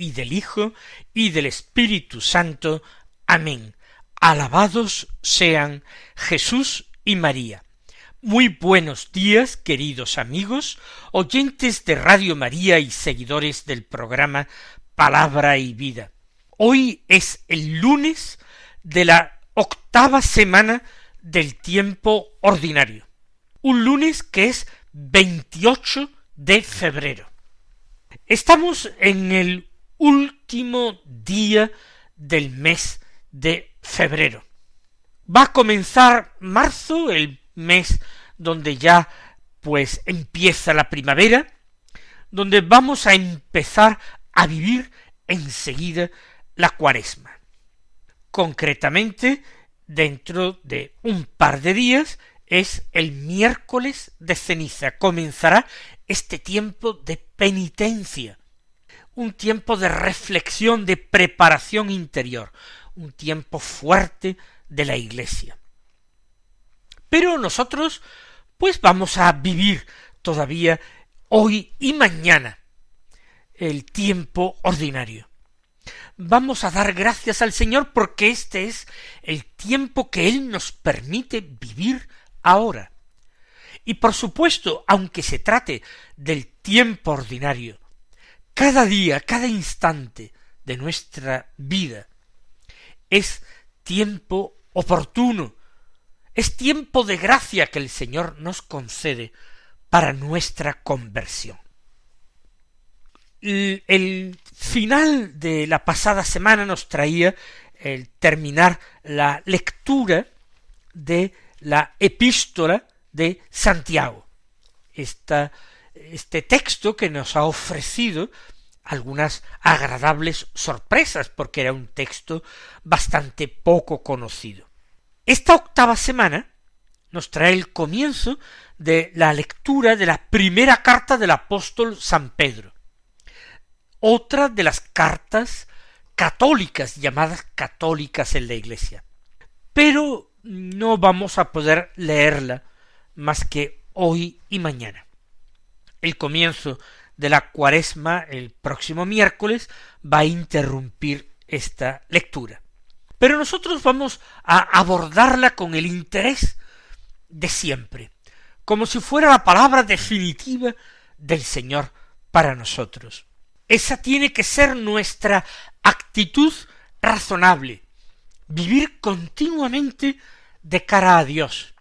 y del Hijo y del Espíritu Santo. Amén. Alabados sean Jesús y María. Muy buenos días, queridos amigos, oyentes de Radio María y seguidores del programa Palabra y Vida. Hoy es el lunes de la octava semana del tiempo ordinario. Un lunes que es 28 de febrero. Estamos en el último día del mes de febrero. Va a comenzar marzo, el mes donde ya pues empieza la primavera, donde vamos a empezar a vivir enseguida la cuaresma. Concretamente, dentro de un par de días es el miércoles de ceniza. Comenzará este tiempo de penitencia, un tiempo de reflexión, de preparación interior, un tiempo fuerte de la Iglesia. Pero nosotros, pues vamos a vivir todavía hoy y mañana el tiempo ordinario. Vamos a dar gracias al Señor porque este es el tiempo que Él nos permite vivir ahora. Y por supuesto, aunque se trate del tiempo ordinario, cada día, cada instante de nuestra vida es tiempo oportuno, es tiempo de gracia que el Señor nos concede para nuestra conversión. El final de la pasada semana nos traía el terminar la lectura de la epístola de Santiago. Este texto que nos ha ofrecido algunas agradables sorpresas, porque era un texto bastante poco conocido. Esta octava semana nos trae el comienzo de la lectura de la primera carta del apóstol San Pedro, otra de las cartas católicas, llamadas católicas en la Iglesia. Pero no vamos a poder leerla más que hoy y mañana. El comienzo de la cuaresma el próximo miércoles va a interrumpir esta lectura. Pero nosotros vamos a abordarla con el interés de siempre, como si fuera la palabra definitiva del Señor para nosotros. Esa tiene que ser nuestra actitud razonable, vivir continuamente de cara a Dios,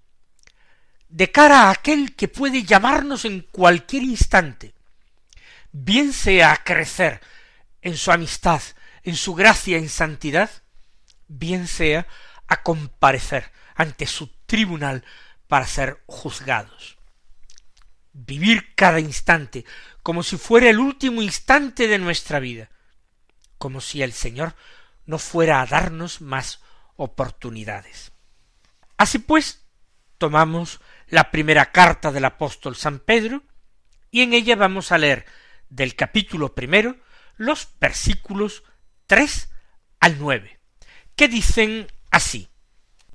de cara a aquel que puede llamarnos en cualquier instante, bien sea a crecer en su amistad, en su gracia, en santidad, bien sea a comparecer ante su tribunal para ser juzgados. Vivir cada instante como si fuera el último instante de nuestra vida, como si el Señor no fuera a darnos más oportunidades. Así pues, tomamos la primera carta del apóstol San Pedro, y en ella vamos a leer del capítulo primero los versículos tres al nueve, que dicen así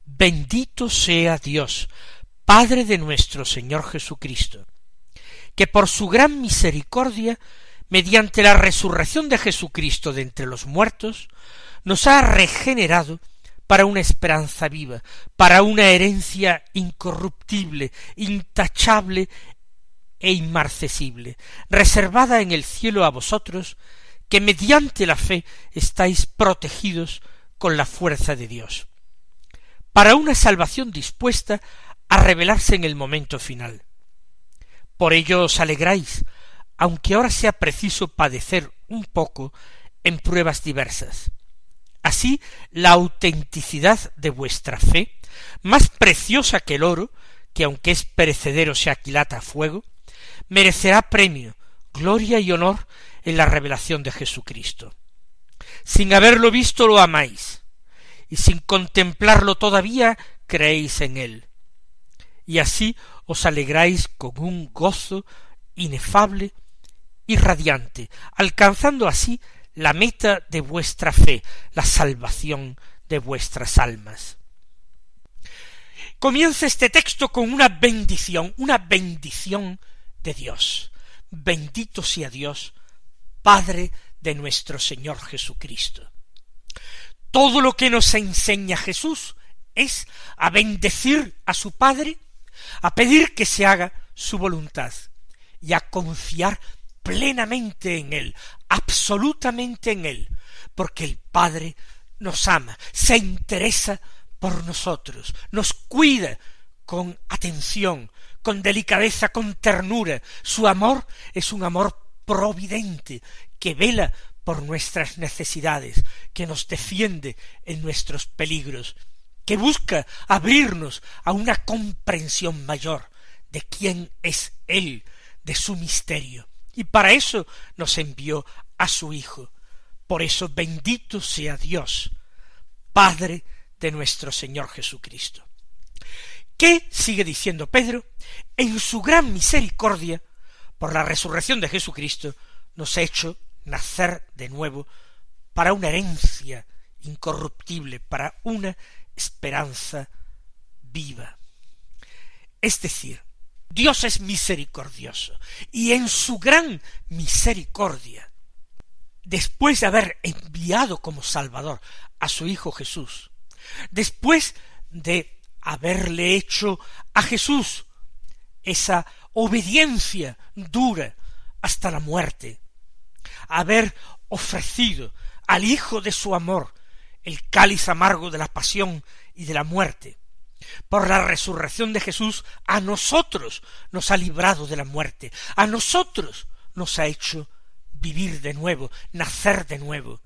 Bendito sea Dios, Padre de nuestro Señor Jesucristo, que por su gran misericordia, mediante la resurrección de Jesucristo de entre los muertos, nos ha regenerado para una esperanza viva, para una herencia incorruptible, intachable e inmarcesible, reservada en el cielo a vosotros, que mediante la fe estáis protegidos con la fuerza de Dios, para una salvación dispuesta a revelarse en el momento final. Por ello os alegráis, aunque ahora sea preciso padecer un poco en pruebas diversas Así, la autenticidad de vuestra fe, más preciosa que el oro, que aunque es perecedero se aquilata a fuego, merecerá premio, gloria y honor en la revelación de Jesucristo. Sin haberlo visto lo amáis, y sin contemplarlo todavía creéis en él. Y así os alegráis con un gozo inefable y radiante, alcanzando así la meta de vuestra fe, la salvación de vuestras almas. Comienza este texto con una bendición, una bendición de Dios. Bendito sea Dios, Padre de nuestro Señor Jesucristo. Todo lo que nos enseña Jesús es a bendecir a su Padre, a pedir que se haga su voluntad y a confiar plenamente en Él, absolutamente en Él, porque el Padre nos ama, se interesa por nosotros, nos cuida con atención, con delicadeza, con ternura. Su amor es un amor providente que vela por nuestras necesidades, que nos defiende en nuestros peligros, que busca abrirnos a una comprensión mayor de quién es Él, de su misterio. Y para eso nos envió a su Hijo. Por eso bendito sea Dios, Padre de nuestro Señor Jesucristo. ¿Qué sigue diciendo Pedro? En su gran misericordia, por la resurrección de Jesucristo, nos ha hecho nacer de nuevo para una herencia incorruptible, para una esperanza viva. Es decir, Dios es misericordioso y en su gran misericordia, después de haber enviado como Salvador a su Hijo Jesús, después de haberle hecho a Jesús esa obediencia dura hasta la muerte, haber ofrecido al Hijo de su amor el cáliz amargo de la pasión y de la muerte, por la resurrección de Jesús, a nosotros nos ha librado de la muerte, a nosotros nos ha hecho vivir de nuevo, nacer de nuevo.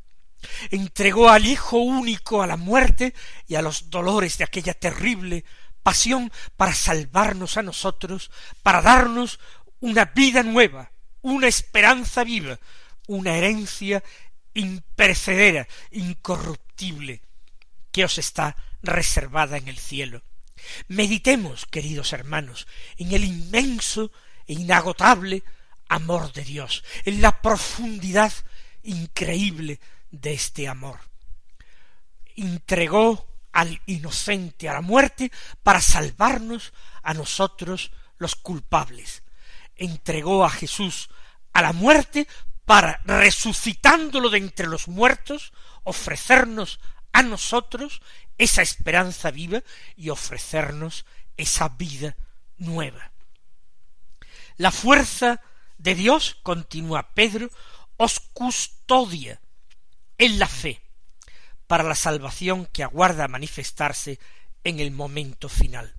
Entregó al Hijo único a la muerte y a los dolores de aquella terrible pasión para salvarnos a nosotros, para darnos una vida nueva, una esperanza viva, una herencia imperecedera, incorruptible, que os está reservada en el cielo. Meditemos, queridos hermanos, en el inmenso e inagotable amor de Dios, en la profundidad increíble de este amor. Entregó al inocente a la muerte para salvarnos a nosotros los culpables. Entregó a Jesús a la muerte para, resucitándolo de entre los muertos, ofrecernos a nosotros esa esperanza viva y ofrecernos esa vida nueva. La fuerza de Dios, continúa Pedro, os custodia en la fe para la salvación que aguarda manifestarse en el momento final.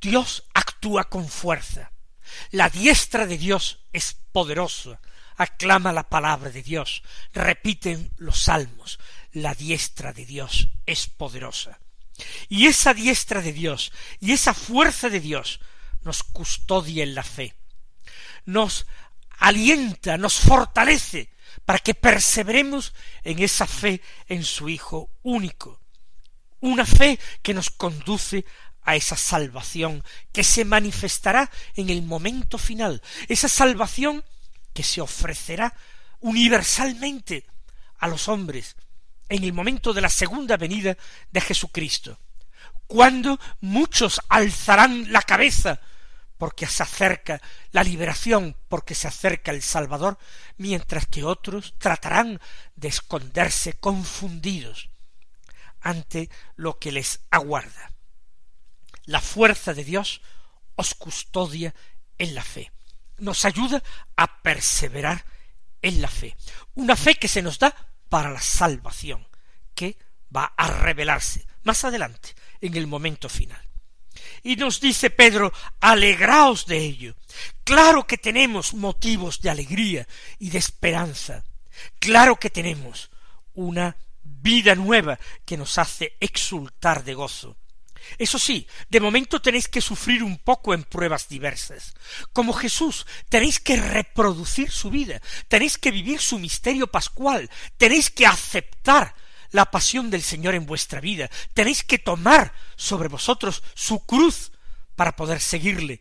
Dios actúa con fuerza. La diestra de Dios es poderosa. Aclama la palabra de Dios. Repiten los salmos la diestra de Dios es poderosa. Y esa diestra de Dios y esa fuerza de Dios nos custodia en la fe, nos alienta, nos fortalece para que perseveremos en esa fe en su Hijo único, una fe que nos conduce a esa salvación que se manifestará en el momento final, esa salvación que se ofrecerá universalmente a los hombres en el momento de la segunda venida de Jesucristo, cuando muchos alzarán la cabeza porque se acerca la liberación, porque se acerca el Salvador, mientras que otros tratarán de esconderse confundidos ante lo que les aguarda. La fuerza de Dios os custodia en la fe, nos ayuda a perseverar en la fe, una fe que se nos da para la salvación, que va a revelarse más adelante, en el momento final. Y nos dice Pedro, alegraos de ello. Claro que tenemos motivos de alegría y de esperanza. Claro que tenemos una vida nueva que nos hace exultar de gozo. Eso sí, de momento tenéis que sufrir un poco en pruebas diversas. Como Jesús, tenéis que reproducir su vida, tenéis que vivir su misterio pascual, tenéis que aceptar la pasión del Señor en vuestra vida, tenéis que tomar sobre vosotros su cruz para poder seguirle.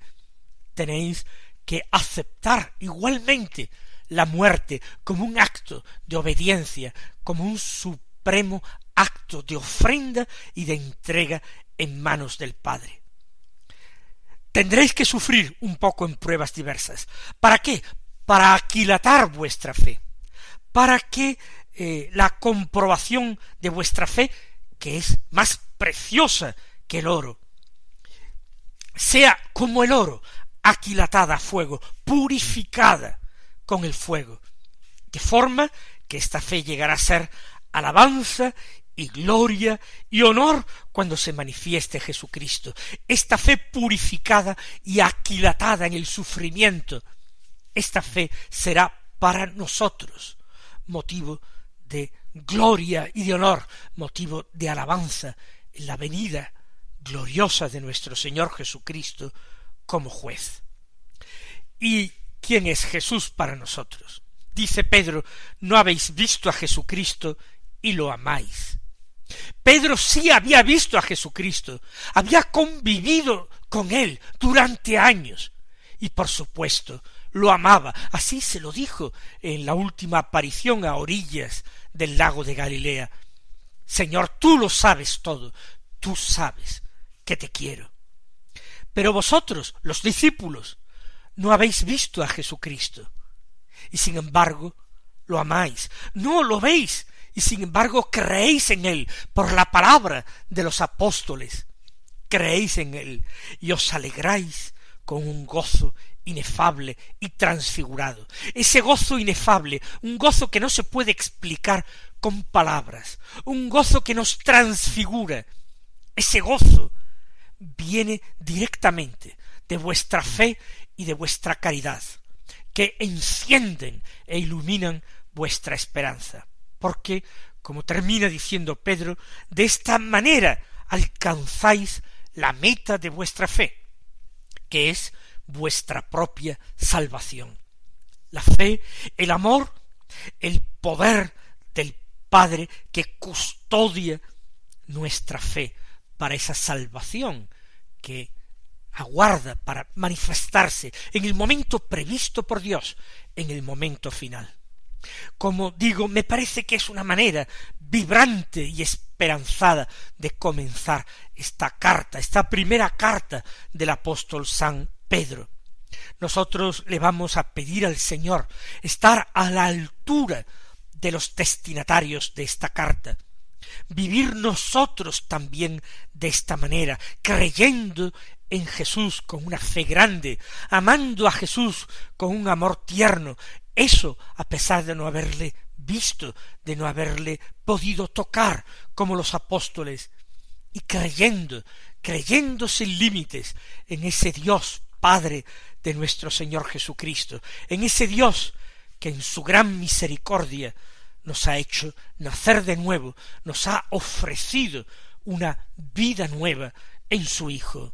Tenéis que aceptar igualmente la muerte como un acto de obediencia, como un supremo acto de ofrenda y de entrega en manos del Padre. Tendréis que sufrir un poco en pruebas diversas. ¿Para qué? Para aquilatar vuestra fe, para que eh, la comprobación de vuestra fe, que es más preciosa que el oro, sea como el oro, aquilatada a fuego, purificada con el fuego, de forma que esta fe llegará a ser alabanza y gloria y honor cuando se manifieste Jesucristo. Esta fe purificada y aquilatada en el sufrimiento, esta fe será para nosotros motivo de gloria y de honor, motivo de alabanza en la venida gloriosa de nuestro Señor Jesucristo como juez. ¿Y quién es Jesús para nosotros? Dice Pedro, no habéis visto a Jesucristo y lo amáis. Pedro sí había visto a Jesucristo, había convivido con él durante años, y por supuesto lo amaba. Así se lo dijo en la última aparición a orillas del lago de Galilea. Señor, tú lo sabes todo, tú sabes que te quiero. Pero vosotros, los discípulos, no habéis visto a Jesucristo, y sin embargo lo amáis, no lo veis, y sin embargo creéis en él por la palabra de los apóstoles, creéis en él y os alegráis con un gozo inefable y transfigurado. Ese gozo inefable, un gozo que no se puede explicar con palabras, un gozo que nos transfigura. Ese gozo viene directamente de vuestra fe y de vuestra caridad, que encienden e iluminan vuestra esperanza porque, como termina diciendo Pedro, de esta manera alcanzáis la meta de vuestra fe, que es vuestra propia salvación. La fe, el amor, el poder del Padre que custodia nuestra fe para esa salvación que aguarda para manifestarse en el momento previsto por Dios, en el momento final. Como digo, me parece que es una manera vibrante y esperanzada de comenzar esta carta, esta primera carta del apóstol San Pedro. Nosotros le vamos a pedir al Señor estar a la altura de los destinatarios de esta carta, vivir nosotros también de esta manera, creyendo en Jesús con una fe grande, amando a Jesús con un amor tierno, eso a pesar de no haberle visto, de no haberle podido tocar como los apóstoles, y creyendo, creyendo sin límites en ese Dios Padre de nuestro Señor Jesucristo, en ese Dios que en su gran misericordia nos ha hecho nacer de nuevo, nos ha ofrecido una vida nueva en su Hijo.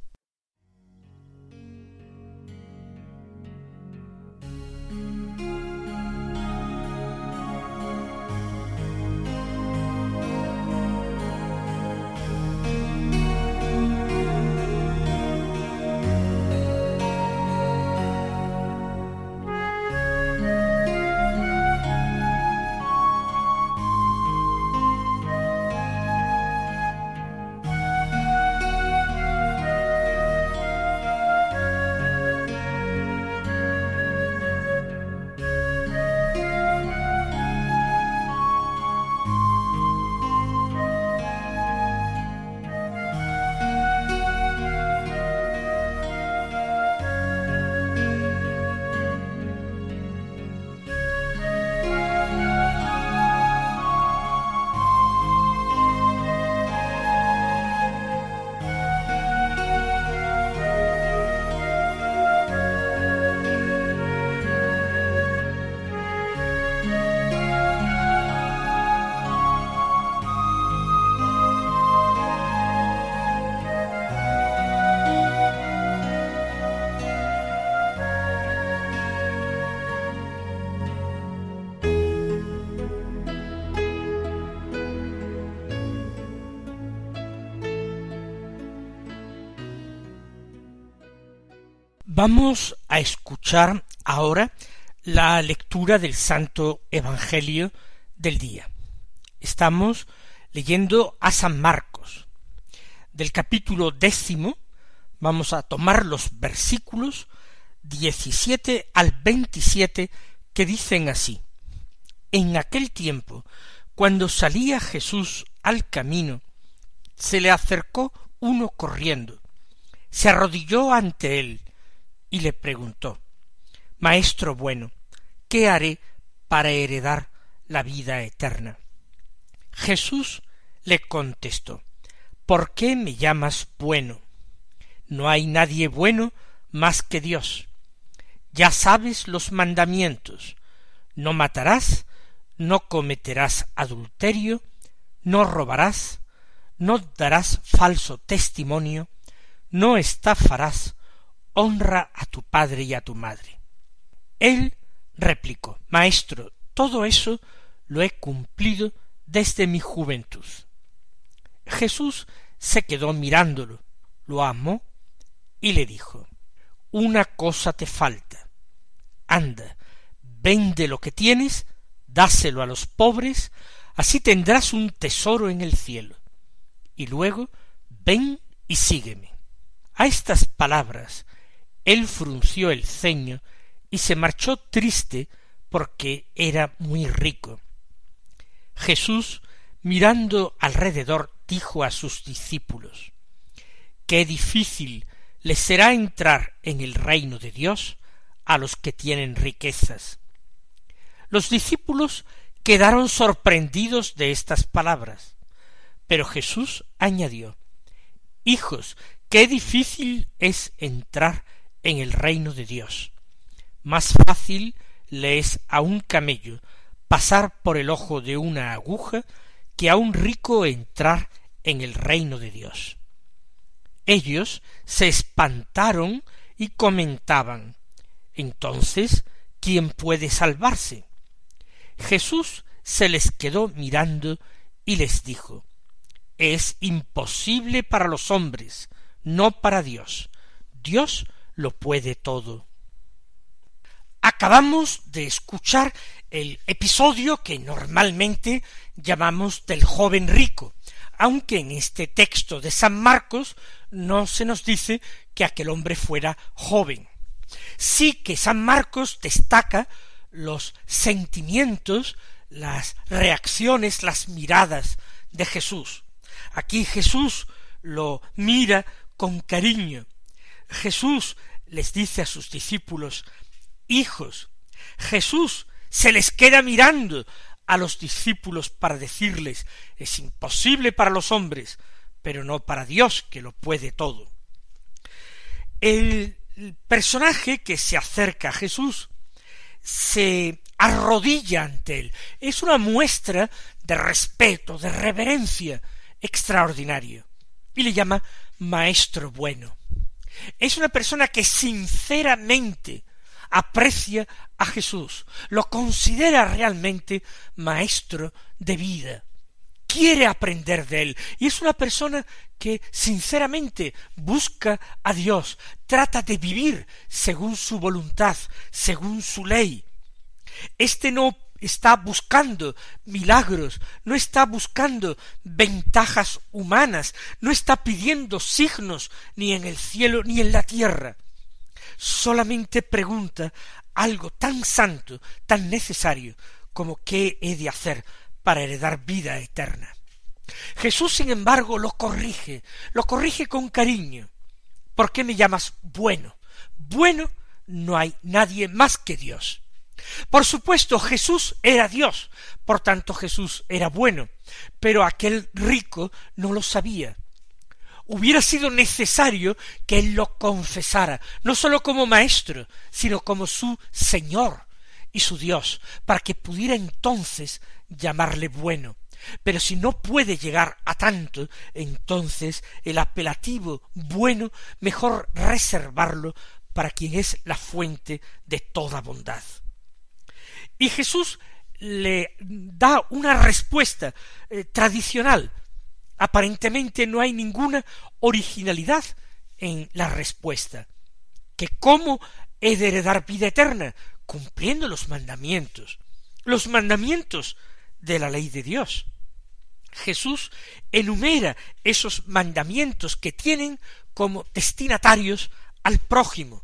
Vamos a escuchar ahora la lectura del Santo Evangelio del día. Estamos leyendo a San Marcos. Del capítulo décimo vamos a tomar los versículos diecisiete al veintisiete que dicen así. En aquel tiempo, cuando salía Jesús al camino, se le acercó uno corriendo, se arrodilló ante él y le preguntó Maestro bueno, ¿qué haré para heredar la vida eterna? Jesús le contestó ¿Por qué me llamas bueno? No hay nadie bueno más que Dios. Ya sabes los mandamientos. No matarás, no cometerás adulterio, no robarás, no darás falso testimonio, no estafarás, honra a tu padre y a tu madre. Él replicó, Maestro, todo eso lo he cumplido desde mi juventud. Jesús se quedó mirándolo, lo amó y le dijo, Una cosa te falta. Anda, vende lo que tienes, dáselo a los pobres, así tendrás un tesoro en el cielo. Y luego ven y sígueme. A estas palabras él frunció el ceño y se marchó triste porque era muy rico. Jesús, mirando alrededor, dijo a sus discípulos Qué difícil les será entrar en el reino de Dios a los que tienen riquezas. Los discípulos quedaron sorprendidos de estas palabras. Pero Jesús añadió Hijos, qué difícil es entrar en el reino de Dios. Más fácil le es a un camello pasar por el ojo de una aguja que a un rico entrar en el reino de Dios. Ellos se espantaron y comentaban Entonces, ¿quién puede salvarse? Jesús se les quedó mirando y les dijo Es imposible para los hombres, no para Dios. Dios lo puede todo. Acabamos de escuchar el episodio que normalmente llamamos del joven rico, aunque en este texto de San Marcos no se nos dice que aquel hombre fuera joven. Sí que San Marcos destaca los sentimientos, las reacciones, las miradas de Jesús. Aquí Jesús lo mira con cariño. Jesús les dice a sus discípulos, hijos, Jesús se les queda mirando a los discípulos para decirles, es imposible para los hombres, pero no para Dios que lo puede todo. El personaje que se acerca a Jesús se arrodilla ante él. Es una muestra de respeto, de reverencia extraordinario. Y le llama Maestro bueno. Es una persona que sinceramente aprecia a Jesús, lo considera realmente maestro de vida, quiere aprender de él, y es una persona que sinceramente busca a Dios, trata de vivir según su voluntad, según su ley. Este no está buscando milagros, no está buscando ventajas humanas, no está pidiendo signos ni en el cielo ni en la tierra. Solamente pregunta algo tan santo, tan necesario, como qué he de hacer para heredar vida eterna. Jesús, sin embargo, lo corrige, lo corrige con cariño. ¿Por qué me llamas bueno? Bueno no hay nadie más que Dios. Por supuesto, Jesús era Dios, por tanto Jesús era bueno, pero aquel rico no lo sabía. Hubiera sido necesario que él lo confesara, no sólo como maestro, sino como su Señor y su Dios, para que pudiera entonces llamarle bueno. Pero si no puede llegar a tanto, entonces el apelativo bueno mejor reservarlo para quien es la fuente de toda bondad. Y Jesús le da una respuesta eh, tradicional. Aparentemente no hay ninguna originalidad en la respuesta. que cómo he de heredar vida eterna, cumpliendo los mandamientos, los mandamientos de la ley de Dios. Jesús enumera esos mandamientos que tienen como destinatarios al prójimo.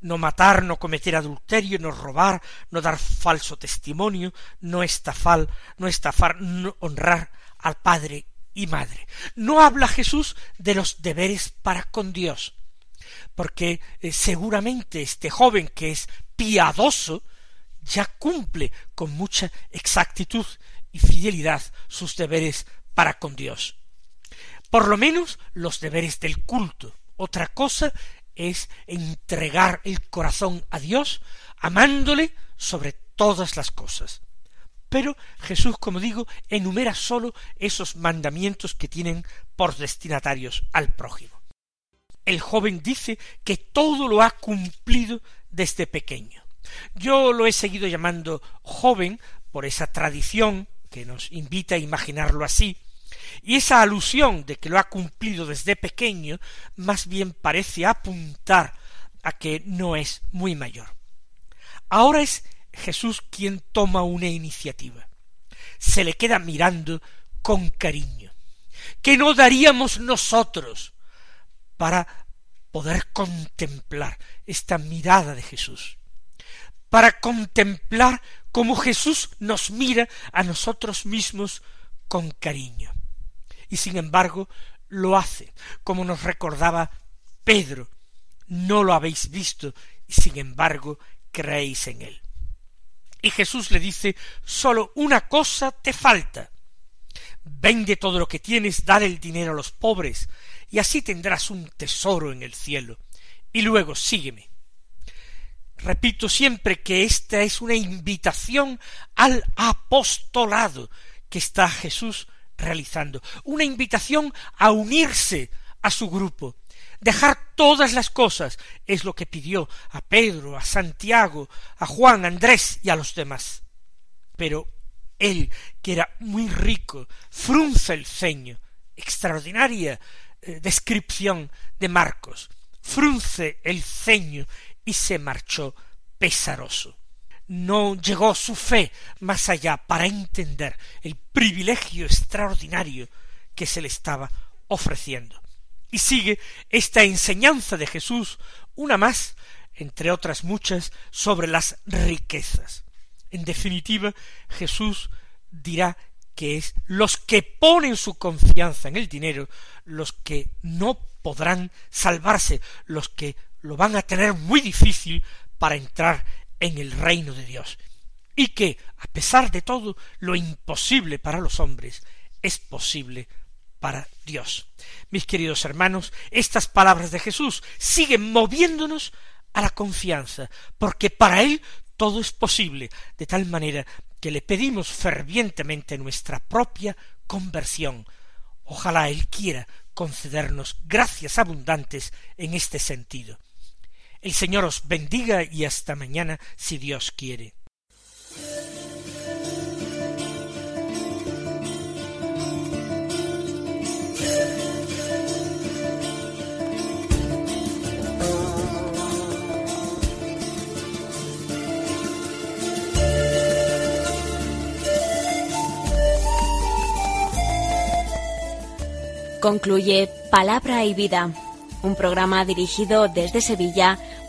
No matar, no cometer adulterio, no robar, no dar falso testimonio, no estafar, no estafar, no honrar al padre y madre. No habla Jesús de los deberes para con Dios, porque eh, seguramente este joven que es piadoso ya cumple con mucha exactitud y fidelidad sus deberes para con Dios. Por lo menos los deberes del culto. Otra cosa es entregar el corazón a Dios, amándole sobre todas las cosas. Pero Jesús, como digo, enumera sólo esos mandamientos que tienen por destinatarios al prójimo. El joven dice que todo lo ha cumplido desde pequeño. Yo lo he seguido llamando joven por esa tradición que nos invita a imaginarlo así, y esa alusión de que lo ha cumplido desde pequeño más bien parece apuntar a que no es muy mayor. Ahora es Jesús quien toma una iniciativa. Se le queda mirando con cariño. ¿Qué no daríamos nosotros para poder contemplar esta mirada de Jesús? Para contemplar cómo Jesús nos mira a nosotros mismos con cariño. Y sin embargo lo hace, como nos recordaba Pedro, no lo habéis visto y sin embargo creéis en él. Y Jesús le dice, sólo una cosa te falta. Vende todo lo que tienes, dale el dinero a los pobres, y así tendrás un tesoro en el cielo. Y luego sígueme. Repito siempre que esta es una invitación al apostolado que está Jesús realizando, una invitación a unirse a su grupo, dejar todas las cosas, es lo que pidió a Pedro, a Santiago, a Juan, a Andrés y a los demás. Pero él, que era muy rico, frunce el ceño, extraordinaria eh, descripción de Marcos, frunce el ceño y se marchó pesaroso. No llegó su fe más allá para entender el privilegio extraordinario que se le estaba ofreciendo. Y sigue esta enseñanza de Jesús, una más, entre otras muchas, sobre las riquezas. En definitiva, Jesús dirá que es los que ponen su confianza en el dinero, los que no podrán salvarse, los que lo van a tener muy difícil para entrar en el reino de Dios, y que, a pesar de todo, lo imposible para los hombres es posible para Dios. Mis queridos hermanos, estas palabras de Jesús siguen moviéndonos a la confianza, porque para Él todo es posible, de tal manera que le pedimos fervientemente nuestra propia conversión. Ojalá Él quiera concedernos gracias abundantes en este sentido. El Señor os bendiga y hasta mañana si Dios quiere. Concluye Palabra y Vida, un programa dirigido desde Sevilla